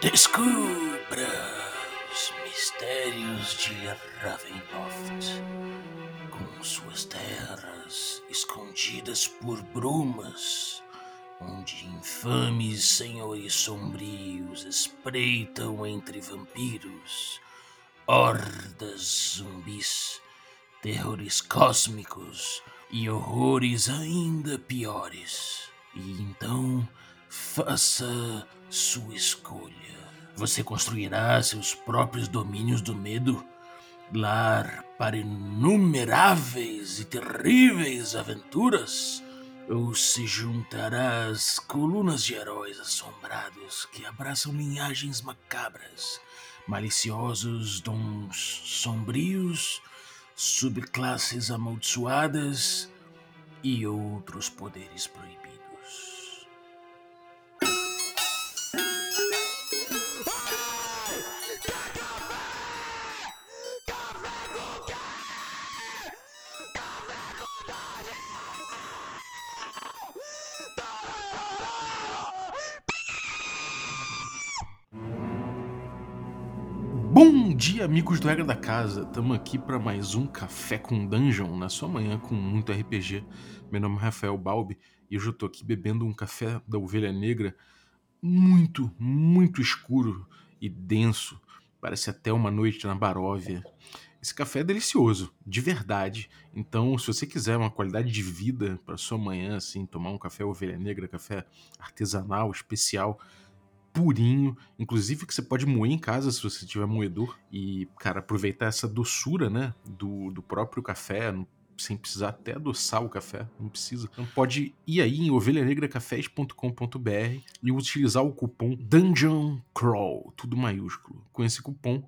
Descubra os mistérios de Ravenloft, com suas terras escondidas por brumas, onde infames senhores sombrios espreitam entre vampiros, hordas zumbis, terrores cósmicos e horrores ainda piores. E então faça sua escolha. Você construirá seus próprios domínios do medo, lar para inumeráveis e terríveis aventuras, ou se juntará às colunas de heróis assombrados que abraçam linhagens macabras, maliciosos dons sombrios, subclasses amaldiçoadas e outros poderes proibidos. Dia, amigos do Regra da Casa. Estamos aqui para mais um Café com Dungeon na sua manhã com muito RPG. Meu nome é Rafael Balbi e hoje eu tô aqui bebendo um café da Ovelha Negra muito, muito escuro e denso. Parece até uma noite na Baróvia. Esse café é delicioso, de verdade. Então, se você quiser uma qualidade de vida para sua manhã, assim, tomar um café Ovelha Negra, café artesanal, especial, purinho, inclusive que você pode moer em casa se você tiver moedor e, cara, aproveitar essa doçura, né, do, do próprio café, sem precisar até adoçar o café, não precisa. Então pode ir aí em ovelhanegracafés.com.br e utilizar o cupom Dungeon Crawl, tudo maiúsculo. Com esse cupom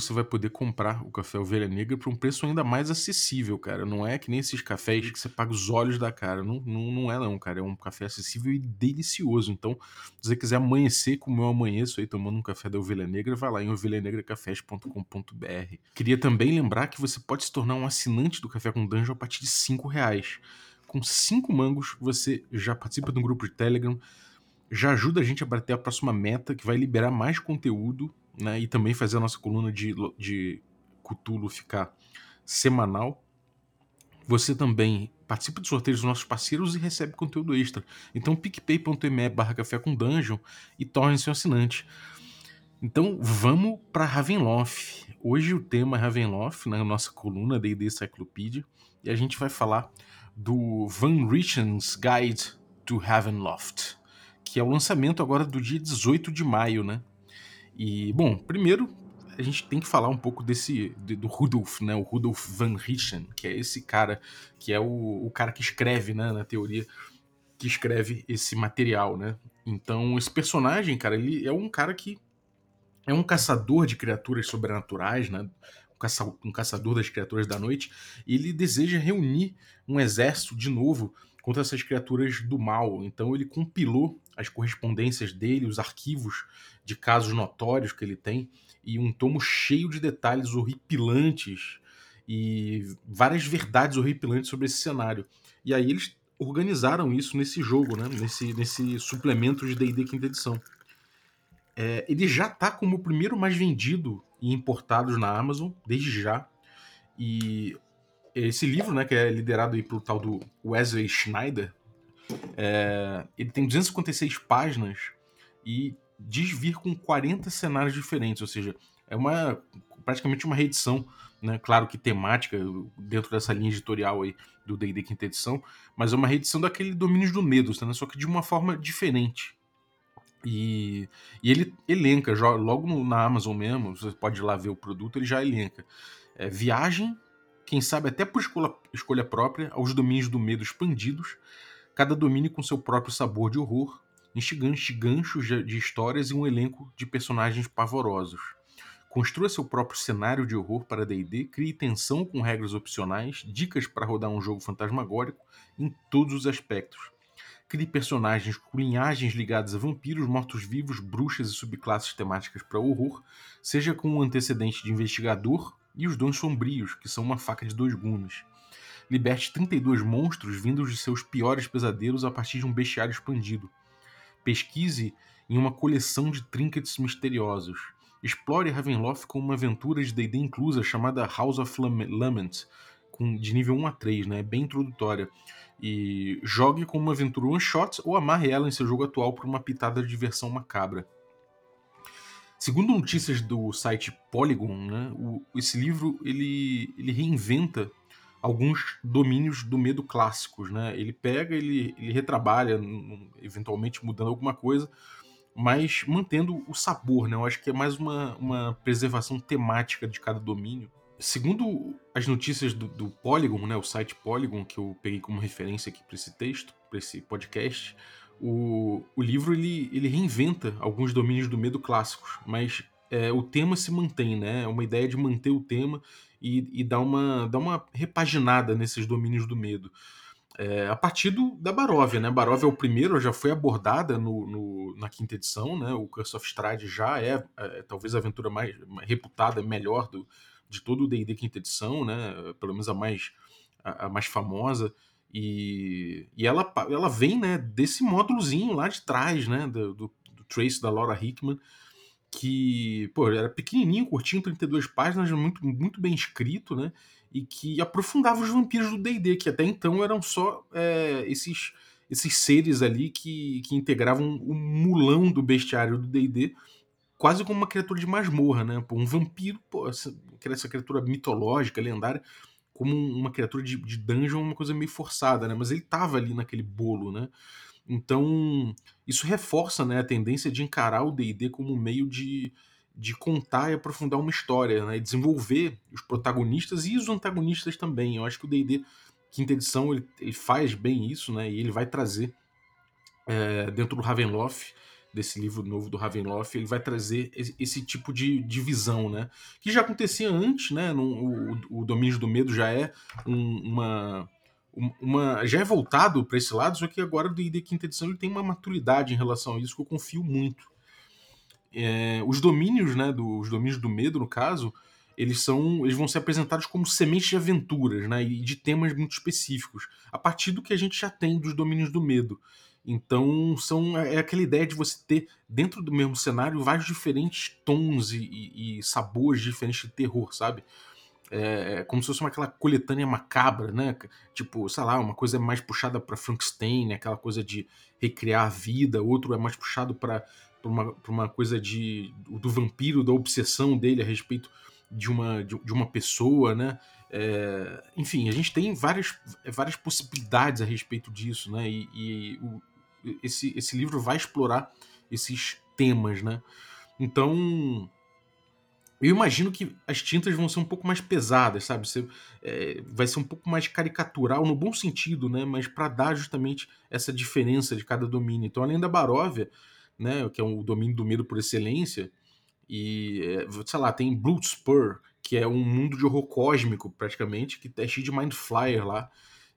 você vai poder comprar o café Ovelha Negra por um preço ainda mais acessível, cara. Não é que nem esses cafés que você paga os olhos da cara. Não, não, não é, não, cara. É um café acessível e delicioso. Então, se você quiser amanhecer como eu amanheço aí tomando um café da Ovelha Negra, vai lá em ovelhanegracafés.com.br. Queria também lembrar que você pode se tornar um assinante do Café com Dungeon a partir de 5 reais. Com 5 mangos, você já participa de um grupo de Telegram, já ajuda a gente a bater a próxima meta, que vai liberar mais conteúdo né? E também fazer a nossa coluna de, de Cthulhu ficar semanal. Você também participa dos sorteios dos nossos parceiros e recebe conteúdo extra. Então picpay.me barra café com dungeon e torne-se um assinante. Então vamos para Ravenloft. Hoje o tema é Ravenloft, na nossa coluna D&D Cyclopedia, e a gente vai falar do Van Richen's Guide to Ravenloft, que é o lançamento agora do dia 18 de maio, né? E, bom, primeiro a gente tem que falar um pouco desse do Rudolf, né? O Rudolf van Richten, que é esse cara que é o, o cara que escreve, né, na teoria, que escreve esse material, né? Então, esse personagem, cara, ele é um cara que é um caçador de criaturas sobrenaturais, né? Um, caça, um caçador das criaturas da noite, e ele deseja reunir um exército de novo contra essas criaturas do mal. Então ele compilou as correspondências dele, os arquivos de casos notórios que ele tem, e um tomo cheio de detalhes horripilantes e várias verdades horripilantes sobre esse cenário. E aí eles organizaram isso nesse jogo, né? nesse, nesse suplemento de D&D quinta edição. É, ele já está como o primeiro mais vendido e importado na Amazon, desde já. E esse livro, né, que é liderado aí pelo tal do Wesley Schneider, é, ele tem 256 páginas e diz vir com 40 cenários diferentes, ou seja, é uma praticamente uma reedição, né, claro que temática dentro dessa linha editorial aí do D&D quinta edição, mas é uma reedição daquele Domínios do Medo, né, só que de uma forma diferente. E, e ele elenca, logo no, na Amazon mesmo, você pode ir lá ver o produto, ele já elenca. É, viagem quem sabe até por escolha, escolha própria, aos domínios do medo expandidos, cada domínio com seu próprio sabor de horror, instigantes ganchos de histórias e um elenco de personagens pavorosos. Construa seu próprio cenário de horror para D&D, crie tensão com regras opcionais, dicas para rodar um jogo fantasmagórico em todos os aspectos. Crie personagens com linhagens ligadas a vampiros, mortos-vivos, bruxas e subclasses temáticas para horror, seja com um antecedente de investigador e os dons sombrios, que são uma faca de dois gumes. Liberte 32 monstros vindos de seus piores pesadelos a partir de um bestiário expandido. Pesquise em uma coleção de trinkets misteriosos. Explore Ravenloft com uma aventura de D&D inclusa chamada House of Lament, com, de nível 1 a 3, né? bem introdutória. E jogue com uma aventura one shot ou amarre ela em seu jogo atual por uma pitada de diversão macabra. Segundo notícias do site Polygon, né, o, esse livro ele, ele reinventa alguns domínios do medo clássicos. Né? Ele pega, ele, ele retrabalha, eventualmente mudando alguma coisa, mas mantendo o sabor. Né? Eu acho que é mais uma, uma preservação temática de cada domínio. Segundo as notícias do, do Polygon, né, o site Polygon, que eu peguei como referência aqui para esse texto, para esse podcast, o, o livro ele, ele reinventa alguns domínios do medo clássicos, mas é, o tema se mantém, né? É uma ideia de manter o tema e, e dar, uma, dar uma repaginada nesses domínios do medo. É, a partir do, da Baróvia, né? Baróvia é o primeiro, já foi abordada no, no, na quinta edição, né? O Curse of Strahd já é, é, talvez a aventura mais reputada, melhor do, de todo o D&D quinta edição, né? Pelo menos a mais, a, a mais famosa. E, e ela, ela vem né, desse módulozinho lá de trás, né? Do, do, do Trace da Laura Hickman, que pô, era pequenininho, curtinho, 32 páginas, muito, muito bem escrito, né? E que aprofundava os vampiros do D&D, que até então eram só é, esses, esses seres ali que, que integravam o mulão do bestiário do D&D, quase como uma criatura de masmorra, né? Pô, um vampiro, pô, essa, essa criatura mitológica, lendária, como uma criatura de, de dungeon, uma coisa meio forçada, né? Mas ele tava ali naquele bolo, né? Então, isso reforça né, a tendência de encarar o D&D como um meio de, de contar e aprofundar uma história, né? E desenvolver os protagonistas e os antagonistas também. Eu acho que o D&D quinta edição ele, ele, faz bem isso, né? E ele vai trazer é, dentro do Ravenloft desse livro novo do Ravenloft, ele vai trazer esse tipo de divisão, né? Que já acontecia antes, né? No, o, o Domínio do Medo já é um, uma, uma. já é voltado para esse lado, só que agora o D&D quinta edição ele tem uma maturidade em relação a isso que eu confio muito. É, os domínios, né? Do, os domínios do medo, no caso, eles são eles vão ser apresentados como sementes de aventuras né, e de temas muito específicos, a partir do que a gente já tem dos domínios do medo. Então são é, é aquela ideia de você ter dentro do mesmo cenário vários diferentes tons e, e, e sabores diferentes de terror, sabe? É, é, como se fosse uma, aquela coletânea macabra, né? Tipo, sei lá, uma coisa mais puxada para Frankenstein, aquela coisa de recriar a vida, outro é mais puxado para uma, uma coisa de do vampiro, da obsessão dele a respeito de uma, de, de uma pessoa, né? É, enfim, a gente tem várias, várias possibilidades a respeito disso, né? E, e o, esse, esse livro vai explorar esses temas, né? Então, eu imagino que as tintas vão ser um pouco mais pesadas, sabe? Você, é, vai ser um pouco mais caricatural, no bom sentido, né? Mas para dar justamente essa diferença de cada domínio. Então, além da Baróvia, né? Que é o domínio do medo por excelência, e, é, sei lá, tem Bloodspur, que é um mundo de horror cósmico, praticamente, que é cheio de Mind Flyer lá.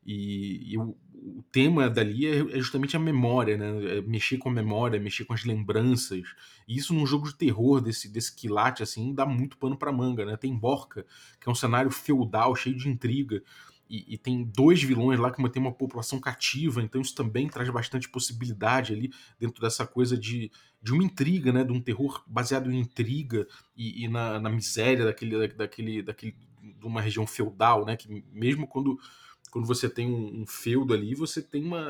E, e o, o, tema dali é, é, justamente a memória, né? É mexer com a memória, mexer com as lembranças. E isso num jogo de terror desse, desse quilate, assim, dá muito pano pra manga, né? Tem Borca, que é um cenário feudal, cheio de intriga. E, e, tem dois vilões lá que mantém uma população cativa, então isso também traz bastante possibilidade ali dentro dessa coisa de, de uma intriga, né? De um terror baseado em intriga e, e na, na, miséria daquele, daquele, daquele, de uma região feudal, né? Que mesmo quando quando você tem um, um, feudo ali, você tem uma.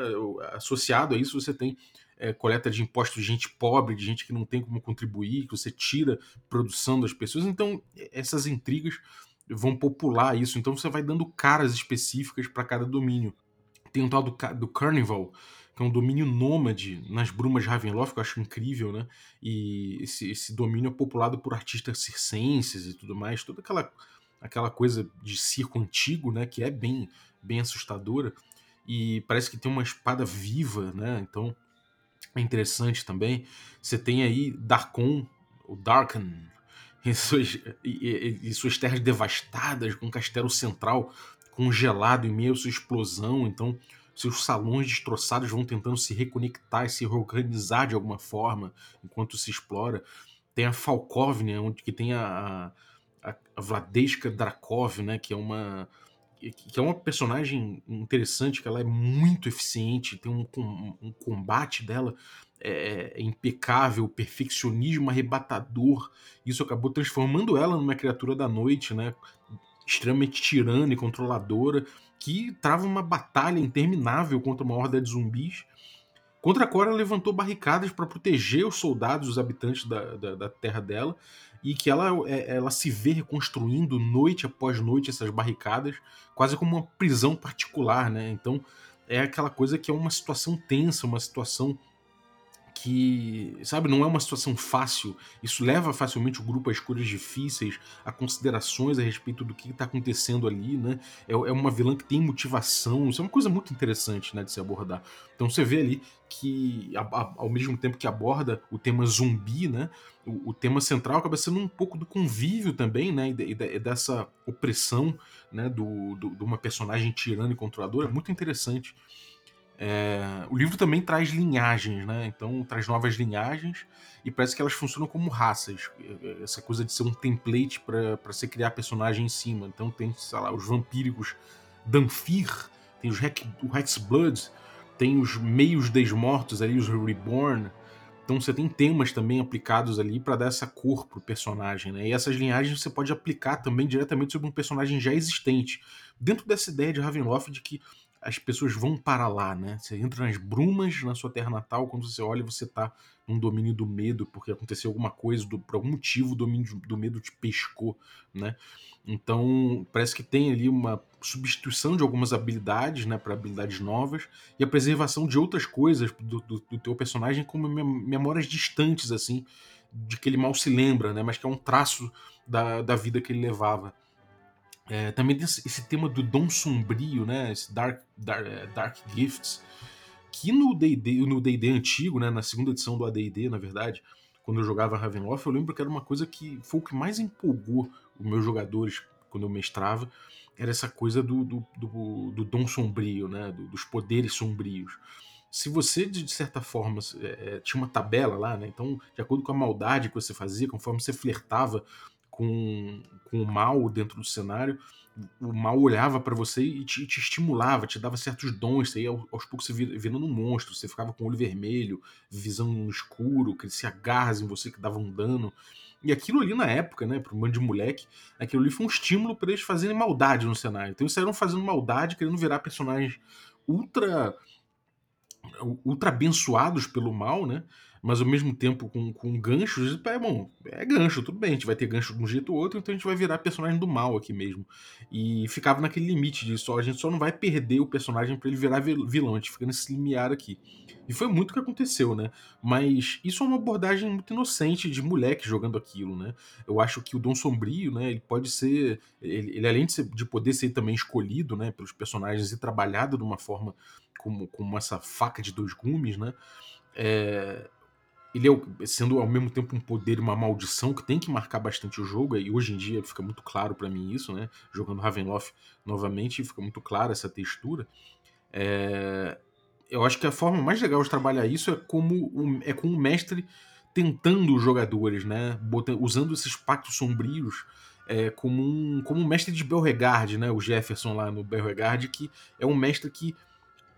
Associado a isso, você tem é, coleta de impostos de gente pobre, de gente que não tem como contribuir, que você tira produção das pessoas. Então, essas intrigas vão popular isso. Então, você vai dando caras específicas para cada domínio. Tem um tal do, do Carnival, que é um domínio nômade nas brumas de Ravenloft, que eu acho incrível, né? E esse, esse domínio é populado por artistas circenses e tudo mais, toda aquela aquela coisa de circo antigo, né, que é bem bem assustadora e parece que tem uma espada viva, né? Então é interessante também. Você tem aí Darkon, o Darken, e suas, e, e, e suas terras devastadas, com um castelo central congelado em meio à sua explosão. Então seus salões destroçados vão tentando se reconectar e se reorganizar de alguma forma enquanto se explora. Tem a Falkovnia, onde que tem a, a, a Vladeska Drakov, né, que é uma que é uma personagem interessante, que ela é muito eficiente, tem um, um, um combate dela é, é, impecável, perfeccionismo arrebatador. Isso acabou transformando ela numa criatura da noite, né? Extremamente tirana e controladora, que trava uma batalha interminável contra uma horda de zumbis. Contra a Cora levantou barricadas para proteger os soldados, os habitantes da, da, da, terra dela, e que ela, é, ela se vê reconstruindo noite após noite essas barricadas, quase como uma prisão particular, né? Então é aquela coisa que é uma situação tensa, uma situação que, sabe, não é uma situação fácil. Isso leva facilmente o grupo a escolhas difíceis, a considerações a respeito do que está acontecendo ali, né? É, é, uma vilã que tem motivação. Isso é uma coisa muito interessante, né, de se abordar. Então você vê ali que, a, a, ao mesmo tempo que aborda o tema zumbi, né? O, o, tema central acaba sendo um pouco do convívio também, né? E, e, e dessa opressão, né? Do, do, de uma personagem tirana e controladora. É muito interessante. É, o livro também traz linhagens, né? Então traz novas linhagens e parece que elas funcionam como raças. Essa coisa de ser um template para você criar personagem em cima. Então tem, sei lá, os vampíricos Danfir, tem os Hexblood, tem os meios desmortos ali, os Reborn. Então você tem temas também aplicados ali para dar essa cor pro personagem, né? E essas linhagens você pode aplicar também diretamente sobre um personagem já existente. Dentro dessa ideia de Ravenloft de que as pessoas vão para lá, né? Você entra nas brumas na sua terra natal, quando você olha, você está num domínio do medo, porque aconteceu alguma coisa, do, por algum motivo o domínio do medo te pescou, né? Então, parece que tem ali uma substituição de algumas habilidades, né, para habilidades novas, e a preservação de outras coisas do, do, do teu personagem como memórias distantes, assim, de que ele mal se lembra, né? Mas que é um traço da, da vida que ele levava. É, também tem esse tema do dom sombrio, né? Esse Dark, Dark, é, dark Gifts, que no D&D no antigo, né? Na segunda edição do AD&D, na verdade, quando eu jogava Ravenloft, eu lembro que era uma coisa que foi o que mais empolgou os meus jogadores quando eu mestrava, era essa coisa do, do, do, do dom sombrio, né? Do, dos poderes sombrios. Se você, de certa forma, é, tinha uma tabela lá, né? Então, de acordo com a maldade que você fazia, conforme você flertava com, com o mal dentro do cenário, o mal olhava para você e te, te, estimulava, te dava certos dons, você ia aos poucos você virando um monstro, você ficava com o olho vermelho, visão no escuro, crescia garras em você que davam um dano. E aquilo ali na época, né, para um bando de moleque, aquilo ali foi um estímulo para eles fazerem maldade no cenário. Então eles saíram fazendo maldade, querendo virar personagens ultra ultra abençoados pelo mal, né? Mas ao mesmo tempo com, com ganchos, é bom, é gancho, tudo bem, a gente vai ter gancho de um jeito ou outro, então a gente vai virar personagem do mal aqui mesmo. E ficava naquele limite de só, a gente só não vai perder o personagem para ele virar vilão, a gente fica nesse limiar aqui. E foi muito o que aconteceu, né? Mas isso é uma abordagem muito inocente de moleque jogando aquilo, né? Eu acho que o Dom Sombrio, né, ele pode ser, ele, ele além de, ser, de poder ser também escolhido, né, pelos personagens e trabalhado de uma forma como, como essa faca de dois gumes, né? É, ele é, sendo ao mesmo tempo um poder e uma maldição que tem que marcar bastante o jogo, e hoje em dia fica muito claro para mim isso, né? Jogando Ravenloft novamente, fica muito clara essa textura. É... Eu acho que a forma mais legal de trabalhar isso é como um, é com o mestre tentando os jogadores, né? Botando, usando esses pactos sombrios é, como, um, como um mestre de Belregard, né? O Jefferson lá no Belregard, que é um mestre que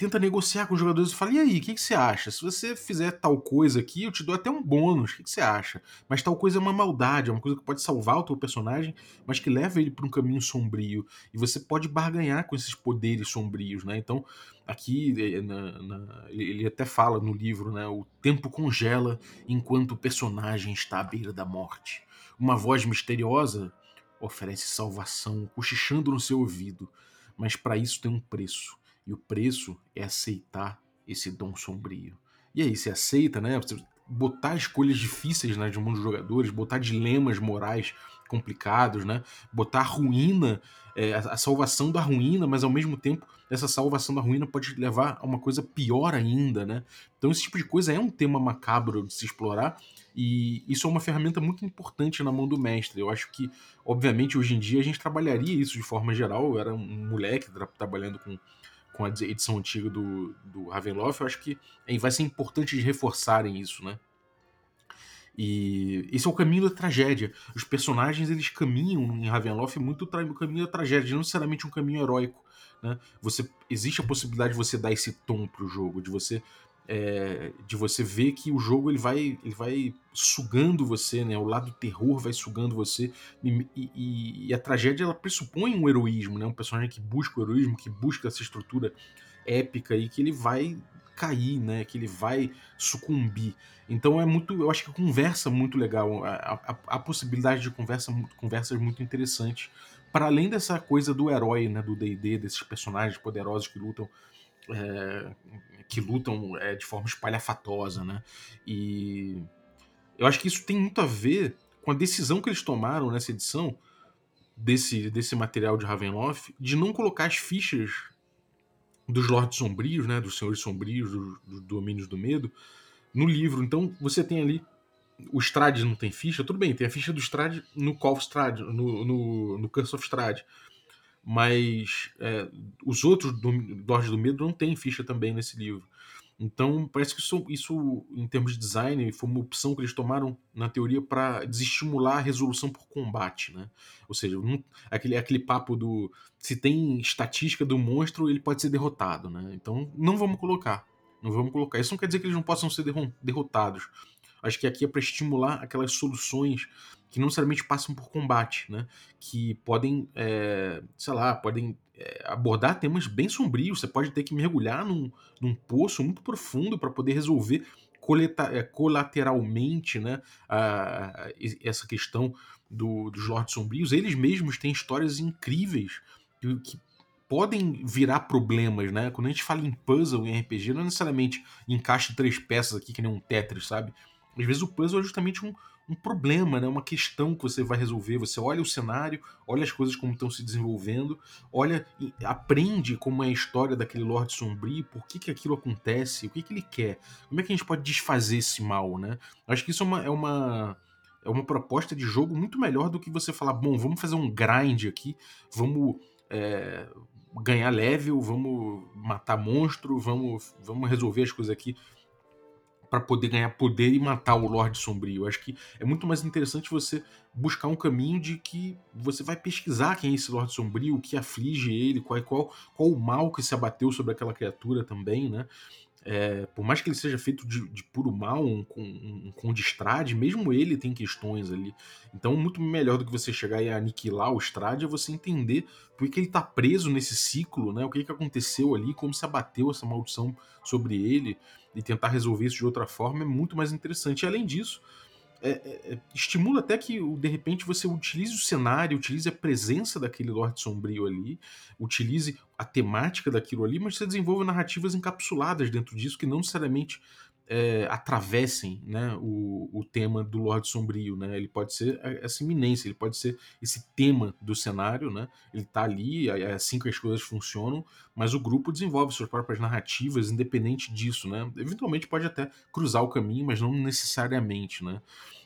tenta negociar com os jogadores e fala: e aí, o que, que, você acha? Se você fizer tal coisa aqui, eu te dou até um bônus, o que, que, você acha? Mas tal coisa é uma maldade, é uma coisa que pode salvar o teu personagem, mas que leva ele para um caminho sombrio. E você pode barganhar com esses poderes sombrios, né? Então, aqui eh, na, na, ele até fala no livro, né? O tempo congela enquanto o personagem está à beira da morte. Uma voz misteriosa oferece salvação, cochichando no seu ouvido, mas para isso tem um preço e o preço é aceitar esse dom sombrio. E aí, você aceita, né? Botar escolhas difíceis né, de mundo dos jogadores, botar dilemas morais complicados, né? Botar a ruína, é, a salvação da ruína, mas ao mesmo tempo essa salvação da ruína pode levar a uma coisa pior ainda, né? Então esse tipo de coisa é um tema macabro de se explorar e isso é uma ferramenta muito importante na mão do mestre. Eu acho que, obviamente, hoje em dia a gente trabalharia isso de forma geral. Eu era um moleque tra trabalhando com com a edição antiga do, do Ravenloft, eu acho que vai ser importante de reforçarem isso, né? E esse é o caminho da tragédia. Os personagens eles caminham em Ravenloft muito o caminho da tragédia, não necessariamente um caminho heróico. Né? Você existe a possibilidade de você dar esse tom pro jogo, de você é, de você ver que o jogo ele vai, ele vai sugando você, né? O lado terror vai sugando você e, e, e, a tragédia ela pressupõe um heroísmo, né? Um personagem que busca o heroísmo, que busca essa estrutura épica e que ele vai cair, né? Que ele vai sucumbir. Então é muito, eu acho que conversa muito legal, a, a, a possibilidade de conversa, conversas muito interessantes. Para além dessa coisa do herói, né? Do D&D, desses personagens poderosos que lutam é, que lutam é, de forma espalhafatosa, né? E eu acho que isso tem muito a ver com a decisão que eles tomaram nessa edição desse, desse material de Ravenloft de não colocar as fichas dos Lordes Sombrios, né, dos Senhores Sombrios, dos do Domínios do Medo, no livro. Então você tem ali o Strade não tem ficha, tudo bem, tem a ficha do Strade no Call of no, no, no Curse of Strade mas é, os outros do, Lorde do Medo não tem ficha também nesse livro. Então, parece que isso, isso, em termos de design, foi uma opção que eles tomaram, na teoria, para desestimular a resolução por combate. Né? Ou seja, aquele, aquele papo do. Se tem estatística do monstro, ele pode ser derrotado. Né? Então, não vamos colocar. Não vamos colocar. Isso não quer dizer que eles não possam ser derrotados. Acho que aqui é para estimular aquelas soluções que não necessariamente passam por combate, né? Que podem, é, sei lá, podem é, abordar temas bem sombrios. Você pode ter que mergulhar num, num poço muito profundo para poder resolver é, colateralmente, né? A, a, essa questão do, dos Lordes Sombrios. Eles mesmos têm histórias incríveis que, que podem virar problemas, né? Quando a gente fala em puzzle em RPG, não é necessariamente encaixe três peças aqui que nem um Tetris, sabe? Às vezes o puzzle é justamente um, um problema, né? uma questão que você vai resolver. Você olha o cenário, olha as coisas como estão se desenvolvendo, olha, aprende como é a história daquele Lorde Sombrio, por que, que aquilo acontece, o que, que ele quer, como é que a gente pode desfazer esse mal, né? Acho que isso é uma, é uma, é uma proposta de jogo muito melhor do que você falar, bom, vamos fazer um grind aqui, vamos é, ganhar level, vamos matar monstro, vamos, vamos resolver as coisas aqui para poder ganhar poder e matar o Lorde Sombrio. Acho que é muito mais interessante você buscar um caminho de que você vai pesquisar quem é esse Lorde Sombrio, o que aflige ele, qual, qual, qual o mal que se abateu sobre aquela criatura também, né? É, por mais que ele seja feito de, de puro mal, um, um, um Strade, mesmo ele tem questões ali. Então, muito melhor do que você chegar e aniquilar o Strade é você entender por que ele está preso nesse ciclo, né? O que, que aconteceu ali, como se abateu essa maldição sobre ele e tentar resolver isso de outra forma é muito mais interessante. E além disso, é, é, é, estimula até que de repente você utilize o cenário, utilize a presença daquele Lorde Sombrio ali, utilize a temática daquilo ali, mas você desenvolva narrativas encapsuladas dentro disso que não necessariamente é, atravessem né, o, o tema do Lorde Sombrio. Né? Ele pode ser essa iminência, ele pode ser esse tema do cenário, né? ele está ali, é, assim que as coisas funcionam, mas o grupo desenvolve suas próprias narrativas independente disso. Né? Eventualmente pode até cruzar o caminho, mas não necessariamente. Né?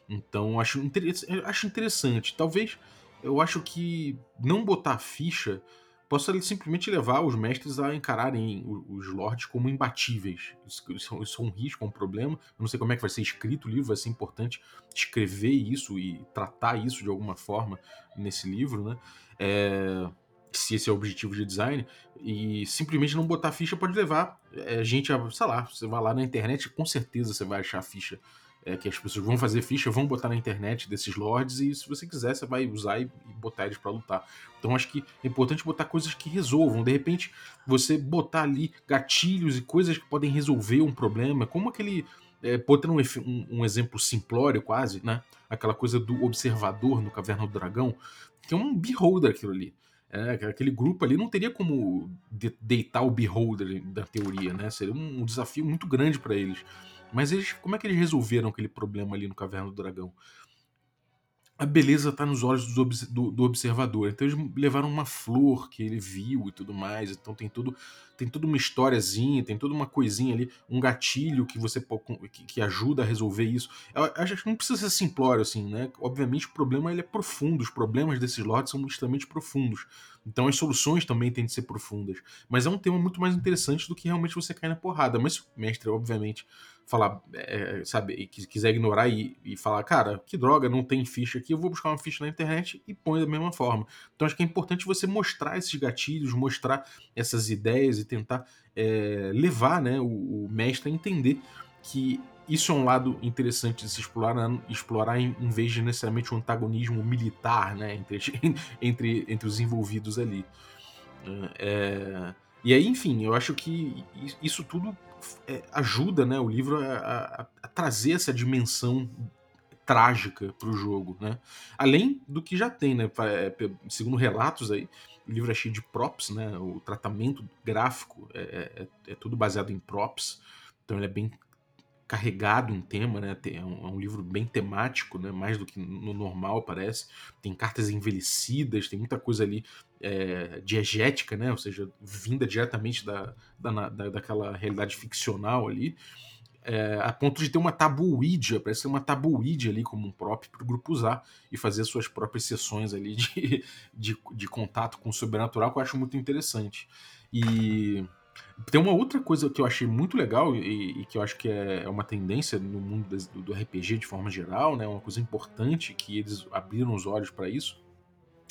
Então acho, acho interessante. Talvez eu acho que não botar ficha possa simplesmente levar os mestres a encararem os lords como imbatíveis. Isso, isso, é um risco, é um problema. Eu não sei como é que vai ser escrito o livro, vai ser importante escrever isso e tratar isso de alguma forma nesse livro, né? É, se esse é o objetivo de design, e simplesmente não botar ficha pode levar é, gente a, sei lá, você vai lá na internet, com certeza você vai achar ficha é, que as pessoas vão fazer ficha, vão botar na internet desses lords e se você quiser, você vai usar e, botar eles para lutar. Então acho que é importante botar coisas que resolvam. De repente, você botar ali gatilhos e coisas que podem resolver um problema, como aquele. É, botando um, um, um, exemplo simplório quase, né? Aquela coisa do observador no Caverna do Dragão, que é um beholder aquilo ali. É, aquele grupo ali não teria como de, deitar o beholder da teoria, né? Seria um, um desafio muito grande para eles. Mas eles, como é que eles resolveram aquele problema ali no Caverna do Dragão? A beleza está nos olhos do, do, do, observador. Então eles levaram uma flor que ele viu e tudo mais. Então tem tudo, tem toda uma historiazinha, tem toda uma coisinha ali, um gatilho que você que, que ajuda a resolver isso. Eu acho que não precisa ser simplório assim, né? Obviamente o problema ele é profundo. Os problemas desses lords são extremamente profundos. Então as soluções também têm de ser profundas. Mas é um tema muito mais interessante do que realmente você cair na porrada. Mas o mestre, obviamente, falar, é, sabe, quiser ignorar e, e, falar, cara, que droga, não tem ficha aqui, eu vou buscar uma ficha na internet e põe da mesma forma. Então acho que é importante você mostrar esses gatilhos, mostrar essas ideias e tentar é, levar né, o, o, mestre a entender que isso é um lado interessante de se explorar, explorar em, em vez de necessariamente um antagonismo militar né, entre, entre, entre os envolvidos ali. É, e aí, enfim, eu acho que isso tudo é, ajuda né, o livro a, a, a, trazer essa dimensão trágica para o jogo, né? Além do que já tem, né? É, segundo relatos aí, o livro é cheio de props, né? O tratamento gráfico é, é, é tudo baseado em props, então ele é bem carregado em tema, né? É um, é um, livro bem temático, né? Mais do que no normal parece. Tem cartas envelhecidas, tem muita coisa ali é, diegética, né? Ou seja, vinda diretamente da, da, da daquela realidade ficcional ali. É, a ponto de ter uma tabuídia, parece ter uma tabuídia ali como um próprio para o grupo usar e fazer suas próprias sessões ali de, de, de contato com o sobrenatural, que eu acho muito interessante. E tem uma outra coisa que eu achei muito legal e, e que eu acho que é, é uma tendência no mundo do, do, RPG de forma geral, né? Uma coisa importante que eles abriram os olhos para isso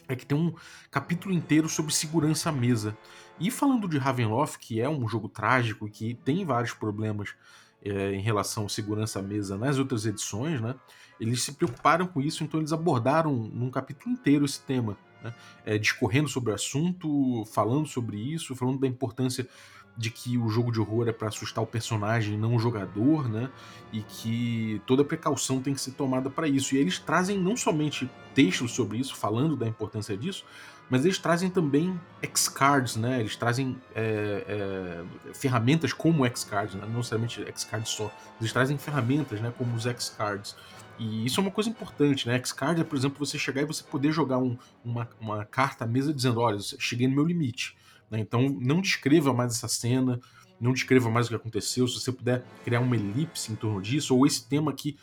é que tem um capítulo inteiro sobre segurança à mesa. E falando de Ravenloft, que é um jogo trágico que tem vários problemas é, em relação à segurança à mesa nas outras edições, né? Eles se preocuparam com isso, então eles abordaram num capítulo inteiro esse tema, né? É, discorrendo sobre o assunto, falando sobre isso, falando da importância de que o jogo de horror é para assustar o personagem, não o jogador, né? E que toda precaução tem que ser tomada para isso. E eles trazem não somente textos sobre isso, falando da importância disso, mas eles trazem também X-Cards, né? Eles trazem é, é, ferramentas como X-Cards, né? não necessariamente X-Cards só. Eles trazem ferramentas, né? Como os X-Cards. E isso é uma coisa importante, né? X-Card é, por exemplo, você chegar e você poder jogar um, uma, uma carta à mesa dizendo, olha, cheguei no meu limite. Né? Então não descreva mais essa cena, não descreva mais o que aconteceu. Se você puder criar uma elipse em torno disso, ou esse tema que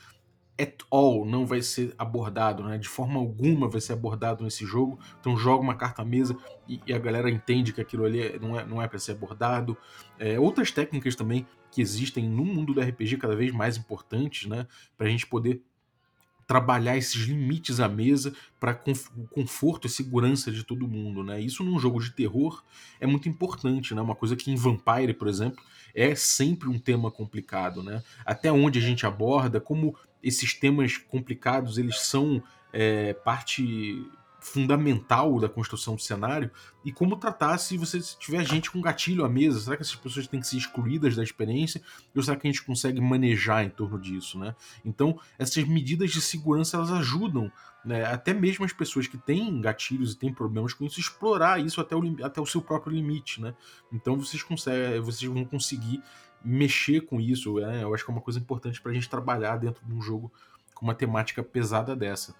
at all não vai ser abordado, né? de forma alguma vai ser abordado nesse jogo. Então joga uma carta à mesa e, e a galera entende que aquilo ali não é, não é para ser abordado. É, outras técnicas também que existem no mundo do RPG cada vez mais importantes, né? para a gente poder trabalhar esses limites à mesa para o conforto e segurança de todo mundo, né? Isso num jogo de terror é muito importante, né? Uma coisa que em Vampire, por exemplo, é sempre um tema complicado, né? Até onde a gente aborda, como esses temas complicados eles são é, parte fundamental da construção do cenário e como tratar se você tiver gente com gatilho à mesa. Será que essas pessoas têm que ser excluídas da experiência ou será que a gente consegue manejar em torno disso, né? Então, essas medidas de segurança elas ajudam né, até mesmo as pessoas que têm gatilhos e têm problemas com isso explorar isso até o, até o seu próprio limite, né? Então, vocês conseguem, vocês vão conseguir mexer com isso. Né? Eu acho que é uma coisa importante para a gente trabalhar dentro de um jogo com uma temática pesada dessa.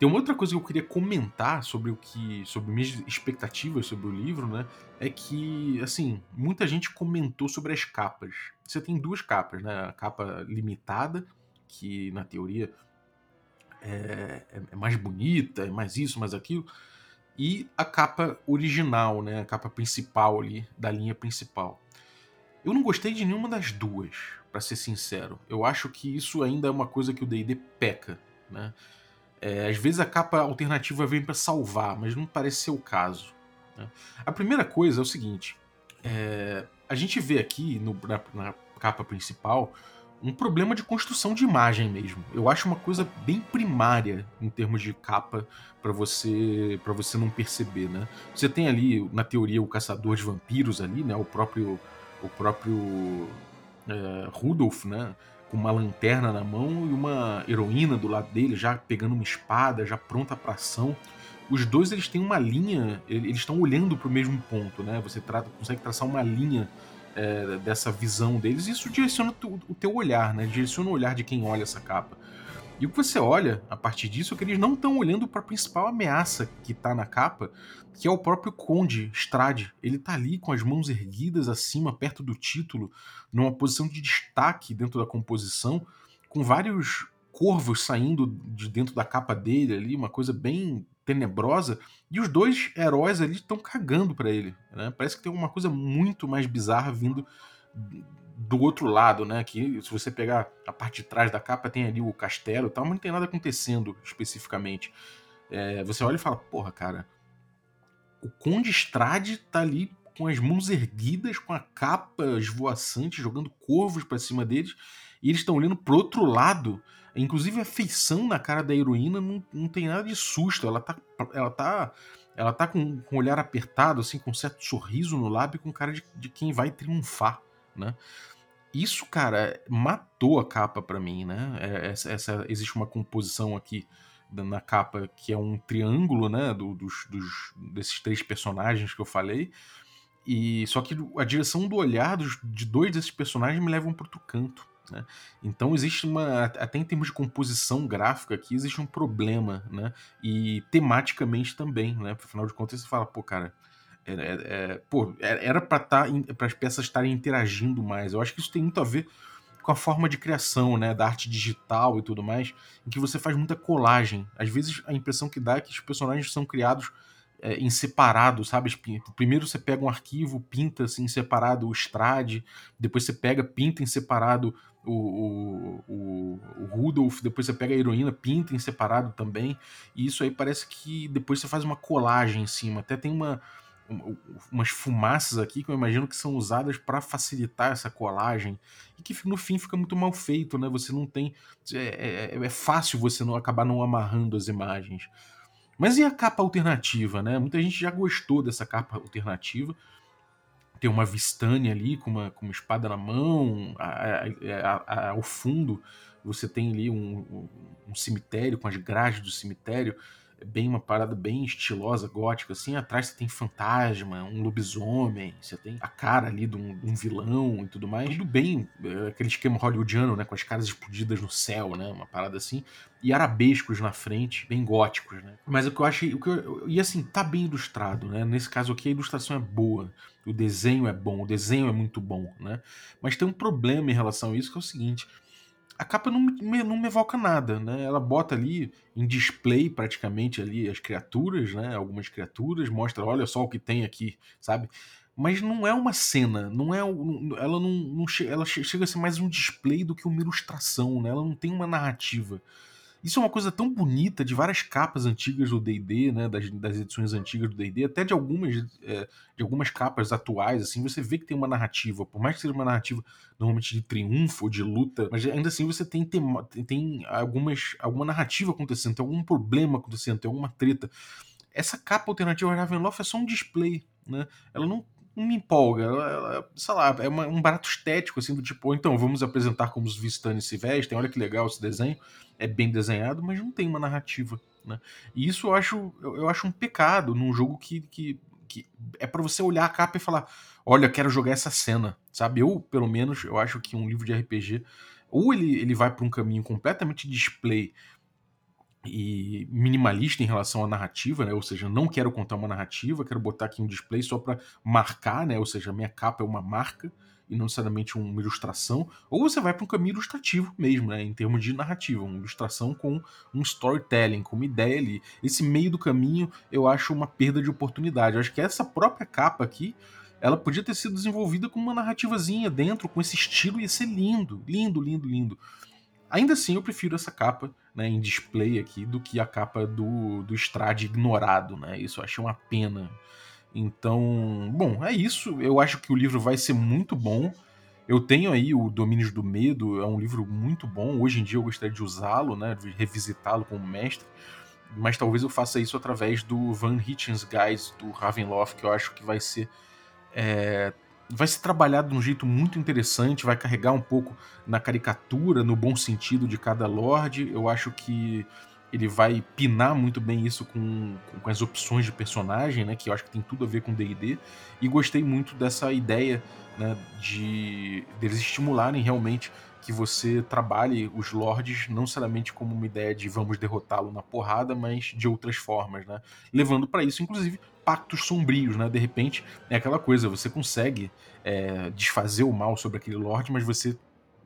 Tem uma outra coisa que eu queria comentar sobre o que. sobre minhas expectativas sobre o livro, né? É que, assim, muita gente comentou sobre as capas. Você tem duas capas, né? A capa limitada, que na teoria é, é, mais bonita, é mais isso, mais aquilo. E a capa original, né? A capa principal ali, da linha principal. Eu não gostei de nenhuma das duas, para ser sincero. Eu acho que isso ainda é uma coisa que o D&D peca, né? É, às vezes a capa alternativa vem para salvar, mas não parece ser o caso. Né? A primeira coisa é o seguinte: é, a gente vê aqui no, na, na, capa principal um problema de construção de imagem mesmo. Eu acho uma coisa bem primária em termos de capa para você para você não perceber, né? Você tem ali na teoria o caçador de vampiros ali, né? O próprio o próprio é, Rudolf, né? Com uma lanterna na mão e uma heroína do lado dele, já pegando uma espada, já pronta para ação. Os dois eles têm uma linha, eles estão olhando para o mesmo ponto, né? Você trata, consegue traçar uma linha é, dessa visão deles e isso direciona o teu olhar, né? Direciona o olhar de quem olha essa capa. E o que você olha a partir disso é que eles não estão olhando para a principal ameaça que está na capa, que é o próprio Conde Strade. Ele está ali com as mãos erguidas acima, perto do título, numa posição de destaque dentro da composição, com vários corvos saindo de dentro da capa dele ali, uma coisa bem tenebrosa, e os dois heróis ali estão cagando para ele. Né? Parece que tem alguma coisa muito mais bizarra vindo do outro lado, né? Que se você pegar a parte de trás da capa, tem ali o castelo e tal, mas não tem nada acontecendo especificamente. É, você olha e fala, porra, cara, o Conde Strade tá ali com as mãos erguidas, com a capa esvoaçante, jogando corvos para cima deles, e eles estão olhando pro outro lado. Inclusive a feição na cara da heroína não, não tem nada de susto, ela tá, ela tá ela tá com, com o olhar apertado, assim, com um certo sorriso no lábio, com cara de, de quem vai triunfar, né? Isso, cara, matou a capa para mim, né? É, essa, essa, existe uma composição aqui na capa que é um triângulo, né? Do, dos, dos, desses três personagens que eu falei. E só que a direção do olhar dos, de dois desses personagens me levam para outro canto. Né? Então existe uma. Até em termos de composição gráfica aqui, existe um problema, né? E tematicamente também, né? Afinal de contas, você fala, pô, cara. É, é, é, pô, era para tá, as peças estarem interagindo mais. Eu acho que isso tem muito a ver com a forma de criação, né, da arte digital e tudo mais, em que você faz muita colagem. Às vezes a impressão que dá é que os personagens são criados é, em separado, sabe? Primeiro você pega um arquivo, pinta assim, em separado o Strade, depois você pega, pinta em separado o, o, o, o, Rudolph, depois você pega a heroína, pinta em separado também, e isso aí parece que depois você faz uma colagem em cima. Até tem uma, umas fumaças aqui que eu imagino que são usadas para facilitar essa colagem e que no fim fica muito mal feito, né? Você não tem. É, é, é fácil você não acabar não amarrando as imagens. Mas e a capa alternativa, né? Muita gente já gostou dessa capa alternativa. Tem uma Vistani ali com uma, com uma espada na mão, a, a, a, ao fundo você tem ali um, um, cemitério com as grades do cemitério é bem uma parada bem estilosa, gótica, assim. Atrás você tem fantasma, um lobisomem, você tem a cara ali de um, um vilão e tudo mais. Tudo bem, é, aquele esquema hollywoodiano, né? Com as caras explodidas no céu, né? Uma parada assim. E arabescos na frente, bem góticos, né? Mas o que eu achei. O que eu, e assim, tá bem ilustrado, né? Nesse caso aqui, a ilustração é boa. O desenho é bom, o desenho é muito bom, né? Mas tem um problema em relação a isso, que é o seguinte a capa não me, não me evoca nada, né? Ela bota ali em display praticamente ali as criaturas, né? Algumas criaturas, mostra, olha só o que tem aqui, sabe? Mas não é uma cena, não é, ela não, não ela chega a ser mais um display do que uma ilustração, né? Ela não tem uma narrativa. Isso é uma coisa tão bonita de várias capas antigas do D&D, né, das, das, edições antigas do D&D, até de algumas, é, de algumas capas atuais, assim, você vê que tem uma narrativa, por mais que seja uma narrativa normalmente de triunfo ou de luta, mas ainda assim você tem, tem, tem algumas, alguma narrativa acontecendo, tem algum problema acontecendo, tem alguma treta. Essa capa alternativa Ravenloft é só um display, né? Ela não, não me empolga. Sei lá, é uma, um barato estético, assim, do tipo, então, vamos apresentar como os Vistani se vestem, olha que legal esse desenho é bem desenhado, mas não tem uma narrativa. Né? E isso eu acho, eu acho um pecado num jogo que, que, que é para você olhar a capa e falar: olha, eu quero jogar essa cena. Sabe? Eu, pelo menos, eu acho que um livro de RPG, ou ele, ele vai para um caminho completamente display e minimalista em relação à narrativa, né? Ou seja, não quero contar uma narrativa, quero botar aqui um display só para marcar, né? Ou seja, minha capa é uma marca e não necessariamente uma ilustração, ou você vai para um caminho ilustrativo mesmo, né, em termos de narrativa, uma ilustração com um storytelling, com uma ideia ali. Esse meio do caminho eu acho uma perda de oportunidade. Eu acho que essa própria capa aqui, ela podia ter sido desenvolvida com uma narrativazinha dentro, com esse estilo, ia ser lindo, lindo, lindo, lindo. Ainda assim, eu prefiro essa capa né, em display aqui do que a capa do, do Strade ignorado, né? Isso eu achei uma pena. Então, bom, é isso. Eu acho que o livro vai ser muito bom. Eu tenho aí o Domínios do Medo, é um livro muito bom. Hoje em dia eu gostaria de usá-lo, né, de revisitá-lo como mestre. Mas talvez eu faça isso através do Van Hitchens Guys do Ravenloft, que eu acho que vai ser é, vai ser trabalhado de um jeito muito interessante, vai carregar um pouco na caricatura, no bom sentido de cada lord. Eu acho que ele vai pinar muito bem isso com, com as opções de personagem, né? Que eu acho que tem tudo a ver com D&D. E gostei muito dessa ideia, né? De deles estimularem realmente que você trabalhe os lords não necessariamente como uma ideia de vamos derrotá-lo na porrada, mas de outras formas, né? Levando para isso, inclusive, pactos sombrios, né? De repente, é aquela coisa, você consegue é, desfazer o mal sobre aquele lord, mas você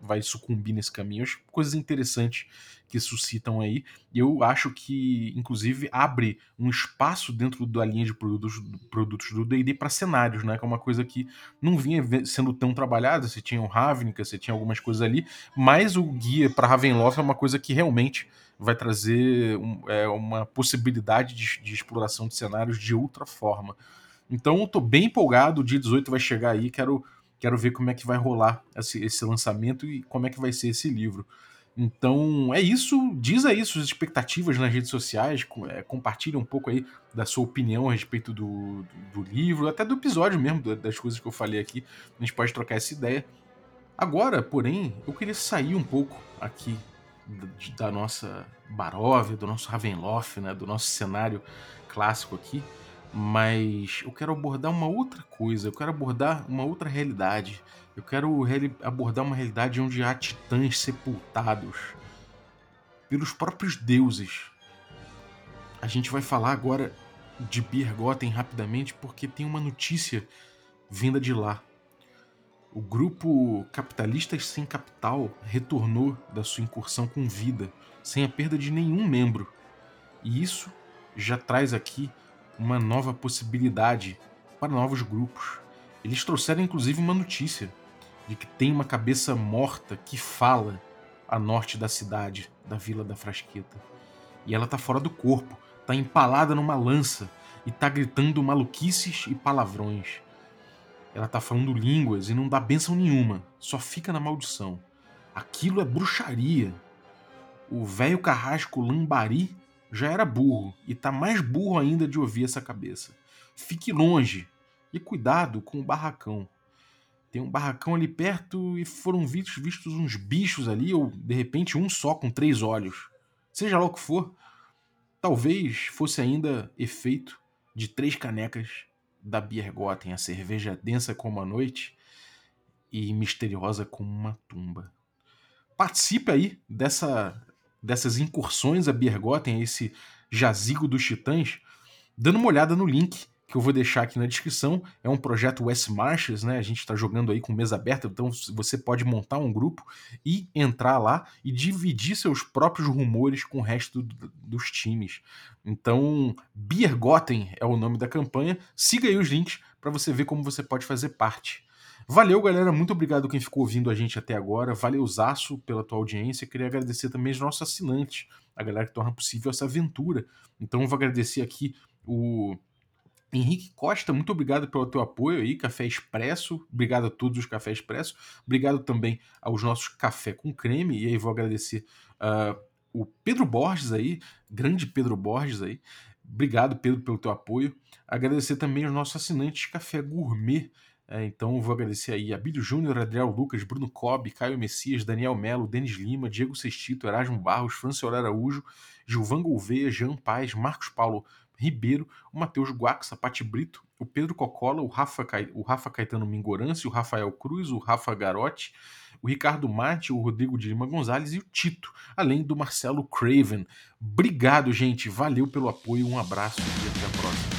vai sucumbir nesse caminho. Acho coisas interessantes que suscitam aí. Eu acho que, inclusive, abre um espaço dentro da linha de produtos, produtos do D&D para cenários, né? Que é uma coisa que não vinha sendo tão trabalhada. Você tinha o Ravnica, você tinha algumas coisas ali, mas o guia para Ravenloft é uma coisa que realmente vai trazer um, é, uma possibilidade de, de, exploração de cenários de outra forma. Então, eu tô bem empolgado. O dia 18 vai chegar aí. Quero, quero ver como é que vai rolar esse, esse lançamento e como é que vai ser esse livro. Então é isso, diz aí suas expectativas nas redes sociais, é, compartilha um pouco aí da sua opinião a respeito do, do, do, livro, até do episódio mesmo, das coisas que eu falei aqui. A gente pode trocar essa ideia. Agora, porém, eu queria sair um pouco aqui da, da nossa Baróvia, do nosso Ravenloft, né, do nosso cenário clássico aqui, mas eu quero abordar uma outra coisa, eu quero abordar uma outra realidade eu quero abordar uma realidade onde há titãs sepultados pelos próprios deuses. A gente vai falar agora de Birgotten rapidamente porque tem uma notícia vinda de lá. O grupo Capitalistas Sem Capital retornou da sua incursão com vida, sem a perda de nenhum membro. E isso já traz aqui uma nova possibilidade para novos grupos. Eles trouxeram inclusive uma notícia de que tem uma cabeça morta que fala a norte da cidade, da Vila da Frasqueta. E ela tá fora do corpo, tá empalada numa lança e tá gritando maluquices e palavrões. Ela tá falando línguas e não dá bênção nenhuma, só fica na maldição. Aquilo é bruxaria. O velho carrasco Lambari já era burro e tá mais burro ainda de ouvir essa cabeça. Fique longe e cuidado com o barracão tem um barracão ali perto e foram vistos, vistos uns bichos ali, ou de repente um só com três olhos. Seja lá o que for, talvez fosse ainda efeito de três canecas da Biergotten, a cerveja densa como a noite e misteriosa como uma tumba. Participe aí dessa, dessas incursões a Biergotten, esse jazigo dos titãs, dando uma olhada no link que eu vou deixar aqui na descrição. É um projeto West Marches, né? A gente está jogando aí com mesa aberta, então você pode montar um grupo e entrar lá e dividir seus próprios rumores com o resto do, dos times. Então, Biergotten é o nome da campanha. Siga aí os links para você ver como você pode fazer parte. Valeu, galera. Muito obrigado quem ficou ouvindo a gente até agora. Valeu, Zaço, pela tua audiência. Queria agradecer também os nossos assinantes, a galera que torna possível essa aventura. Então, vou agradecer aqui o Henrique Costa, muito obrigado pelo teu apoio aí, Café Expresso. Obrigado a todos os Café Expresso. Obrigado também aos nossos Café com Creme. E aí vou agradecer uh, o Pedro Borges aí, grande Pedro Borges aí. Obrigado, Pedro, pelo teu apoio. Agradecer também aos nossos assinantes Café Gourmet. É, então vou agradecer aí a Bílio Júnior, Adriel Lucas, Bruno Cobb, Caio Messias, Daniel Melo, Denis Lima, Diego Sestito, Erasmo Barros, Franciola Araújo, Gilvan Gouveia, Jean Paz, Marcos Paulo Ribeiro, o Matheus Guaxa, Pati Brito, o Pedro Cocola, o Rafa, o Rafa Caetano Mingorance, o Rafael Cruz, o Rafa Garotti, o Ricardo Mate, o Rodrigo de Lima Gonzalez e o Tito, além do Marcelo Craven. Obrigado, gente. Valeu pelo apoio, um abraço e até a próxima.